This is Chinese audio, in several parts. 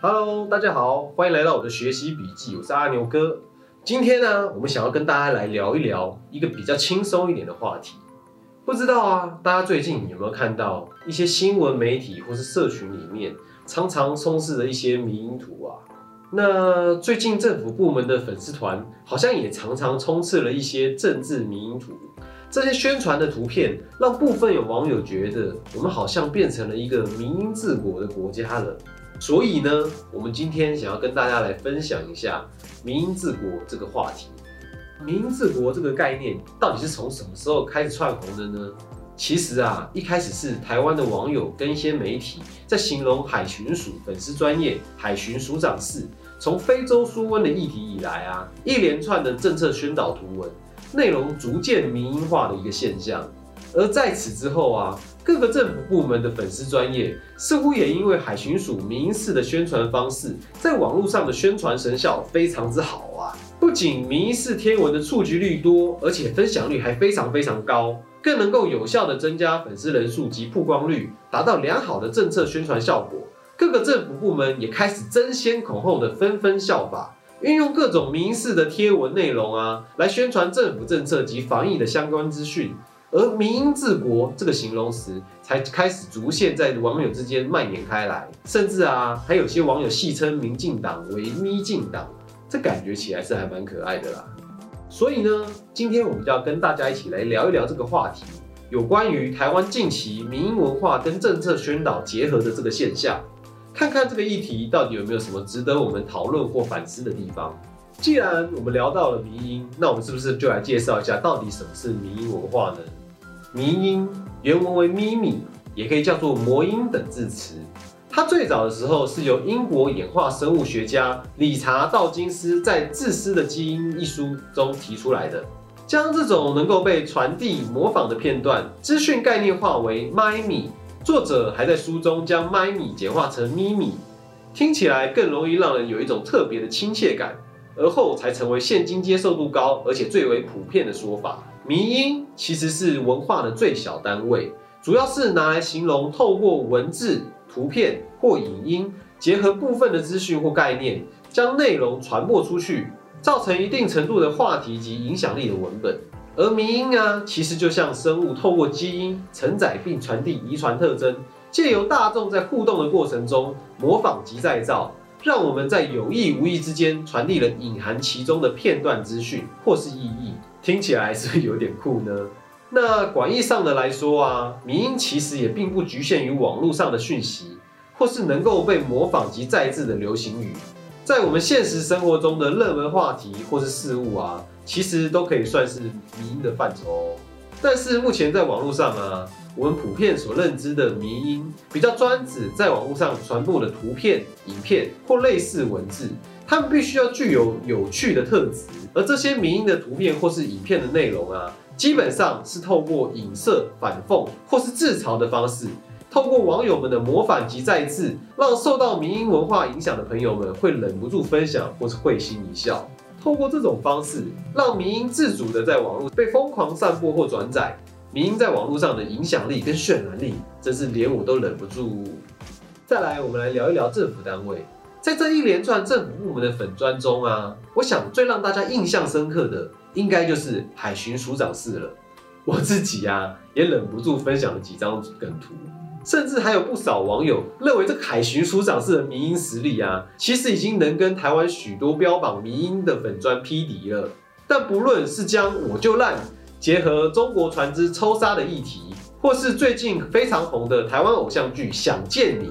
Hello，大家好，欢迎来到我的学习笔记，我是阿牛哥。今天呢，我们想要跟大家来聊一聊一个比较轻松一点的话题。不知道啊，大家最近有没有看到一些新闻媒体或是社群里面常常充斥着一些迷因图啊？那最近政府部门的粉丝团好像也常常充斥了一些政治迷因图。这些宣传的图片让部分有网友觉得，我们好像变成了一个民音治国的国家了。所以呢，我们今天想要跟大家来分享一下民营治国这个话题。民营治国这个概念到底是从什么时候开始窜红的呢？其实啊，一开始是台湾的网友跟一些媒体在形容海巡署粉丝专业海巡署长室从非洲输瘟的议题以来啊，一连串的政策宣导图文。内容逐渐民营化的一个现象，而在此之后啊，各个政府部门的粉丝专业似乎也因为海巡署民营式的宣传方式，在网络上的宣传成效非常之好啊！不仅民营式贴文的触及率多，而且分享率还非常非常高，更能够有效的增加粉丝人数及曝光率，达到良好的政策宣传效果。各个政府部门也开始争先恐后的纷纷效法。运用各种民事的贴文内容啊，来宣传政府政策及防疫的相关资讯，而“民英治国”这个形容词才开始逐渐在网友之间蔓延开来，甚至啊，还有些网友戏称民进党为“咪进党”，这感觉起来是还蛮可爱的啦。所以呢，今天我们就要跟大家一起来聊一聊这个话题，有关于台湾近期民英文化跟政策宣导结合的这个现象。看看这个议题到底有没有什么值得我们讨论或反思的地方。既然我们聊到了民音，那我们是不是就来介绍一下到底什么是民音文化呢？迷音原文为咪咪，也可以叫做魔音等字词。它最早的时候是由英国演化生物学家理查道金斯在《自私的基因》一书中提出来的，将这种能够被传递、模仿的片段资讯概念化为咪咪。作者还在书中将咪咪简化成咪咪，听起来更容易让人有一种特别的亲切感，而后才成为现今接受度高而且最为普遍的说法。迷音其实是文化的最小单位，主要是拿来形容透过文字、图片或影音结合部分的资讯或概念，将内容传播出去，造成一定程度的话题及影响力的文本。而迷音啊，其实就像生物透过基因承载并传递遗传特征，借由大众在互动的过程中模仿及再造，让我们在有意无意之间传递了隐含其中的片段资讯或是意义。听起来是不是有点酷呢？那广义上的来说啊，迷音其实也并不局限于网络上的讯息，或是能够被模仿及再制的流行语，在我们现实生活中的热门话题或是事物啊。其实都可以算是迷音的范畴，但是目前在网络上啊，我们普遍所认知的迷音，比较专指在网络上传播的图片、影片或类似文字，他们必须要具有有趣的特质，而这些迷音的图片或是影片的内容啊，基本上是透过影射、反讽或是自嘲的方式，透过网友们的模仿及再制，让受到迷音文化影响的朋友们会忍不住分享或是会心一笑。透过这种方式，让民音自主的在网络被疯狂散播或转载，民音在网络上的影响力跟渲染力，真是连我都忍不住。再来，我们来聊一聊政府单位，在这一连串政府部门的粉砖中啊，我想最让大家印象深刻的，应该就是海巡署长室了。我自己呀，也忍不住分享了几张梗图。甚至还有不少网友认为，这个海巡署长室的民音实力啊，其实已经能跟台湾许多标榜民音的粉砖匹敌了。但不论是将我就烂结合中国船只抽沙的议题，或是最近非常红的台湾偶像剧《想见你》，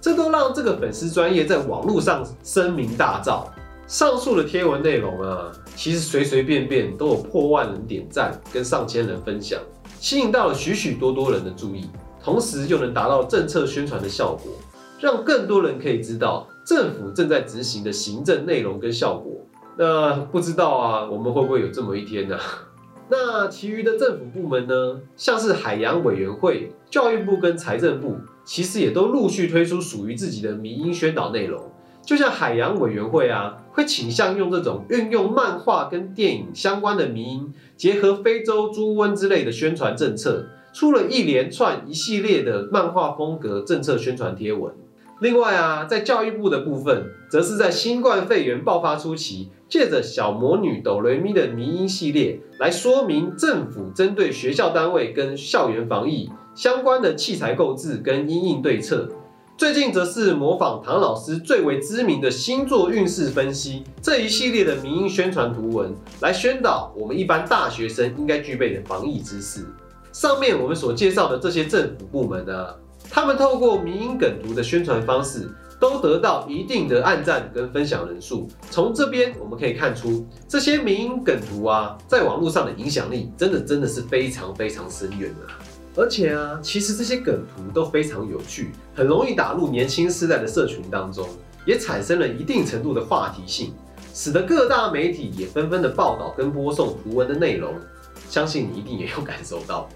这都让这个粉丝专业在网络上声名大噪。上述的贴文内容啊，其实随随便便都有破万人点赞跟上千人分享，吸引到了许许多多人的注意。同时又能达到政策宣传的效果，让更多人可以知道政府正在执行的行政内容跟效果。那不知道啊，我们会不会有这么一天呢？那其余的政府部门呢？像是海洋委员会、教育部跟财政部，其实也都陆续推出属于自己的民音宣导内容。就像海洋委员会啊，会倾向用这种运用漫画跟电影相关的民音，结合非洲猪瘟之类的宣传政策。出了一连串一系列的漫画风格政策宣传贴文，另外啊，在教育部的部分，则是在新冠肺炎爆发初期，借着小魔女哆瑞咪的迷音系列，来说明政府针对学校单位跟校园防疫相关的器材购置跟因应对策。最近则是模仿唐老师最为知名的星座运势分析这一系列的民音宣传图文，来宣导我们一般大学生应该具备的防疫知识。上面我们所介绍的这些政府部门呢，他们透过民音梗图的宣传方式，都得到一定的按赞跟分享人数。从这边我们可以看出，这些民音梗图啊，在网络上的影响力真的真的是非常非常深远啊。而且啊，其实这些梗图都非常有趣，很容易打入年轻世代的社群当中，也产生了一定程度的话题性，使得各大媒体也纷纷的报道跟播送图文的内容。相信你一定也有感受到。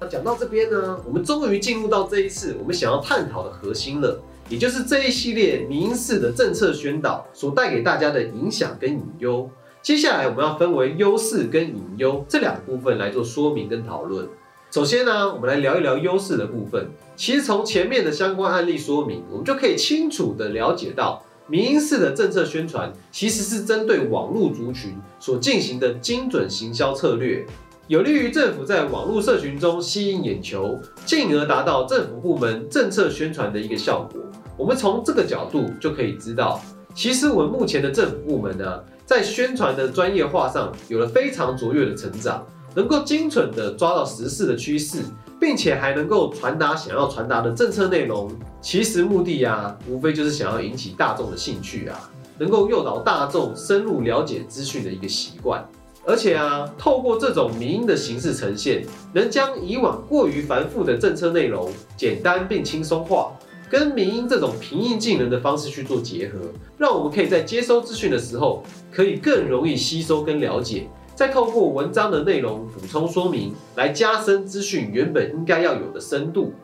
那讲到这边呢，我们终于进入到这一次我们想要探讨的核心了，也就是这一系列民事的政策宣导所带给大家的影响跟隐忧。接下来我们要分为优势跟隐忧这两个部分来做说明跟讨论。首先呢，我们来聊一聊优势的部分。其实从前面的相关案例说明，我们就可以清楚的了解到，民营式的政策宣传其实是针对网络族群所进行的精准行销策略，有利于政府在网络社群中吸引眼球，进而达到政府部门政策宣传的一个效果。我们从这个角度就可以知道，其实我们目前的政府部门呢，在宣传的专业化上有了非常卓越的成长。能够精准的抓到时事的趋势，并且还能够传达想要传达的政策内容，其实目的呀，无非就是想要引起大众的兴趣啊，能够诱导大众深入了解资讯的一个习惯。而且啊，透过这种民音的形式呈现，能将以往过于繁复的政策内容简单并轻松化，跟民音这种平易近人的方式去做结合，让我们可以在接收资讯的时候，可以更容易吸收跟了解。再透过文章的内容补充说明，来加深资讯原本应该要有的深度。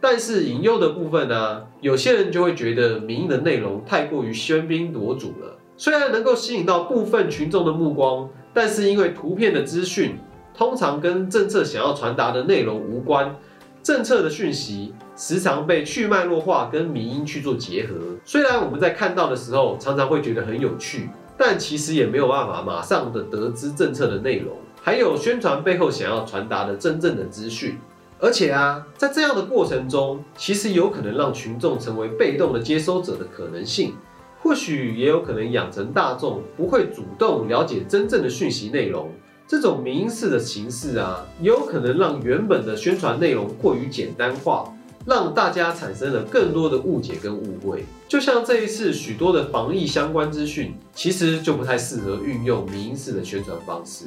但是引诱的部分呢，有些人就会觉得民音的内容太过于喧宾夺主了。虽然能够吸引到部分群众的目光，但是因为图片的资讯通常跟政策想要传达的内容无关，政策的讯息时常被去脉络化跟民音去做结合。虽然我们在看到的时候常常会觉得很有趣。但其实也没有办法马上的得知政策的内容，还有宣传背后想要传达的真正的资讯。而且啊，在这样的过程中，其实有可能让群众成为被动的接收者的可能性，或许也有可能养成大众不会主动了解真正的讯息内容。这种民式的形式啊，也有可能让原本的宣传内容过于简单化。让大家产生了更多的误解跟误会，就像这一次许多的防疫相关资讯，其实就不太适合运用民营式的宣传方式，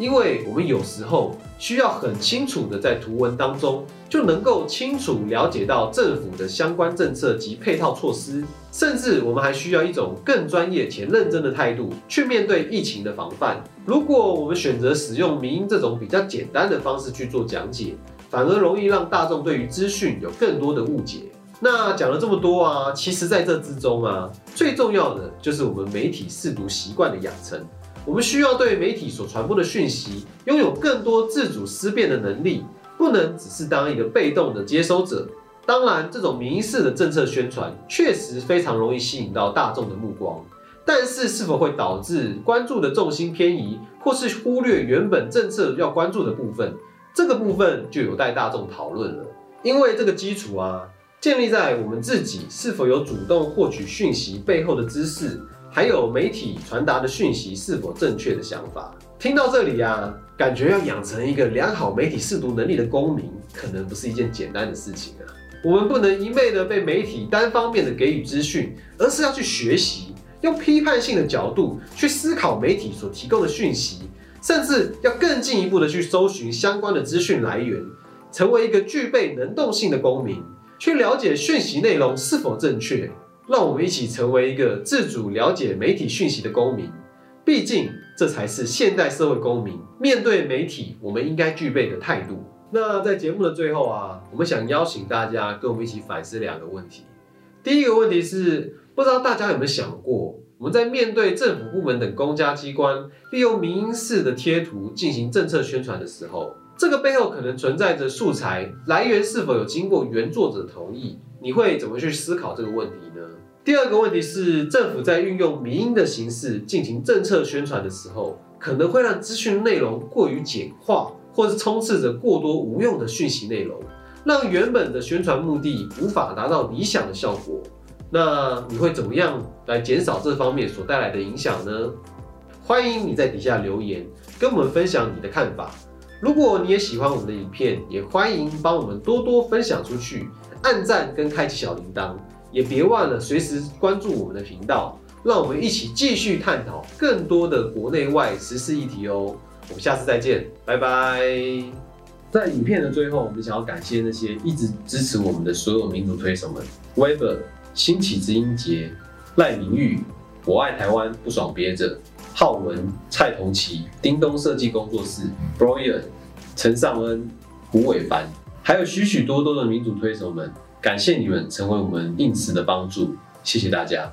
因为我们有时候需要很清楚的在图文当中就能够清楚了解到政府的相关政策及配套措施，甚至我们还需要一种更专业且认真的态度去面对疫情的防范。如果我们选择使用民营这种比较简单的方式去做讲解，反而容易让大众对于资讯有更多的误解。那讲了这么多啊，其实在这之中啊，最重要的就是我们媒体试读习惯的养成。我们需要对媒体所传播的讯息拥有更多自主思辨的能力，不能只是当一个被动的接收者。当然，这种民式的政策宣传确实非常容易吸引到大众的目光，但是是否会导致关注的重心偏移，或是忽略原本政策要关注的部分？这个部分就有待大众讨论了，因为这个基础啊，建立在我们自己是否有主动获取讯息背后的知识，还有媒体传达的讯息是否正确的想法。听到这里啊，感觉要养成一个良好媒体试读能力的公民，可能不是一件简单的事情啊。我们不能一昧的被媒体单方面的给予资讯，而是要去学习，用批判性的角度去思考媒体所提供的讯息。甚至要更进一步的去搜寻相关的资讯来源，成为一个具备能动性的公民，去了解讯息内容是否正确。让我们一起成为一个自主了解媒体讯息的公民。毕竟，这才是现代社会公民面对媒体我们应该具备的态度。那在节目的最后啊，我们想邀请大家跟我们一起反思两个问题。第一个问题是，不知道大家有没有想过？我们在面对政府部门等公家机关利用民营式的贴图进行政策宣传的时候，这个背后可能存在着素材来源是否有经过原作者同意，你会怎么去思考这个问题呢？第二个问题是，政府在运用民音的形式进行政策宣传的时候，可能会让资讯内容过于简化，或是充斥着过多无用的讯息内容，让原本的宣传目的无法达到理想的效果。那你会怎么样来减少这方面所带来的影响呢？欢迎你在底下留言，跟我们分享你的看法。如果你也喜欢我们的影片，也欢迎帮我们多多分享出去，按赞跟开启小铃铛，也别忘了随时关注我们的频道，让我们一起继续探讨更多的国内外时事议题哦。我们下次再见，拜拜。在影片的最后，我们想要感谢那些一直支持我们的所有民主推手们：Weber、新起之音节、赖明玉、我爱台湾不爽憋着。浩文、蔡同奇、叮咚设计工作室、Brian、陈尚恩、胡伟凡，还有许许多多的民主推手们，感谢你们成为我们应时的帮助，谢谢大家。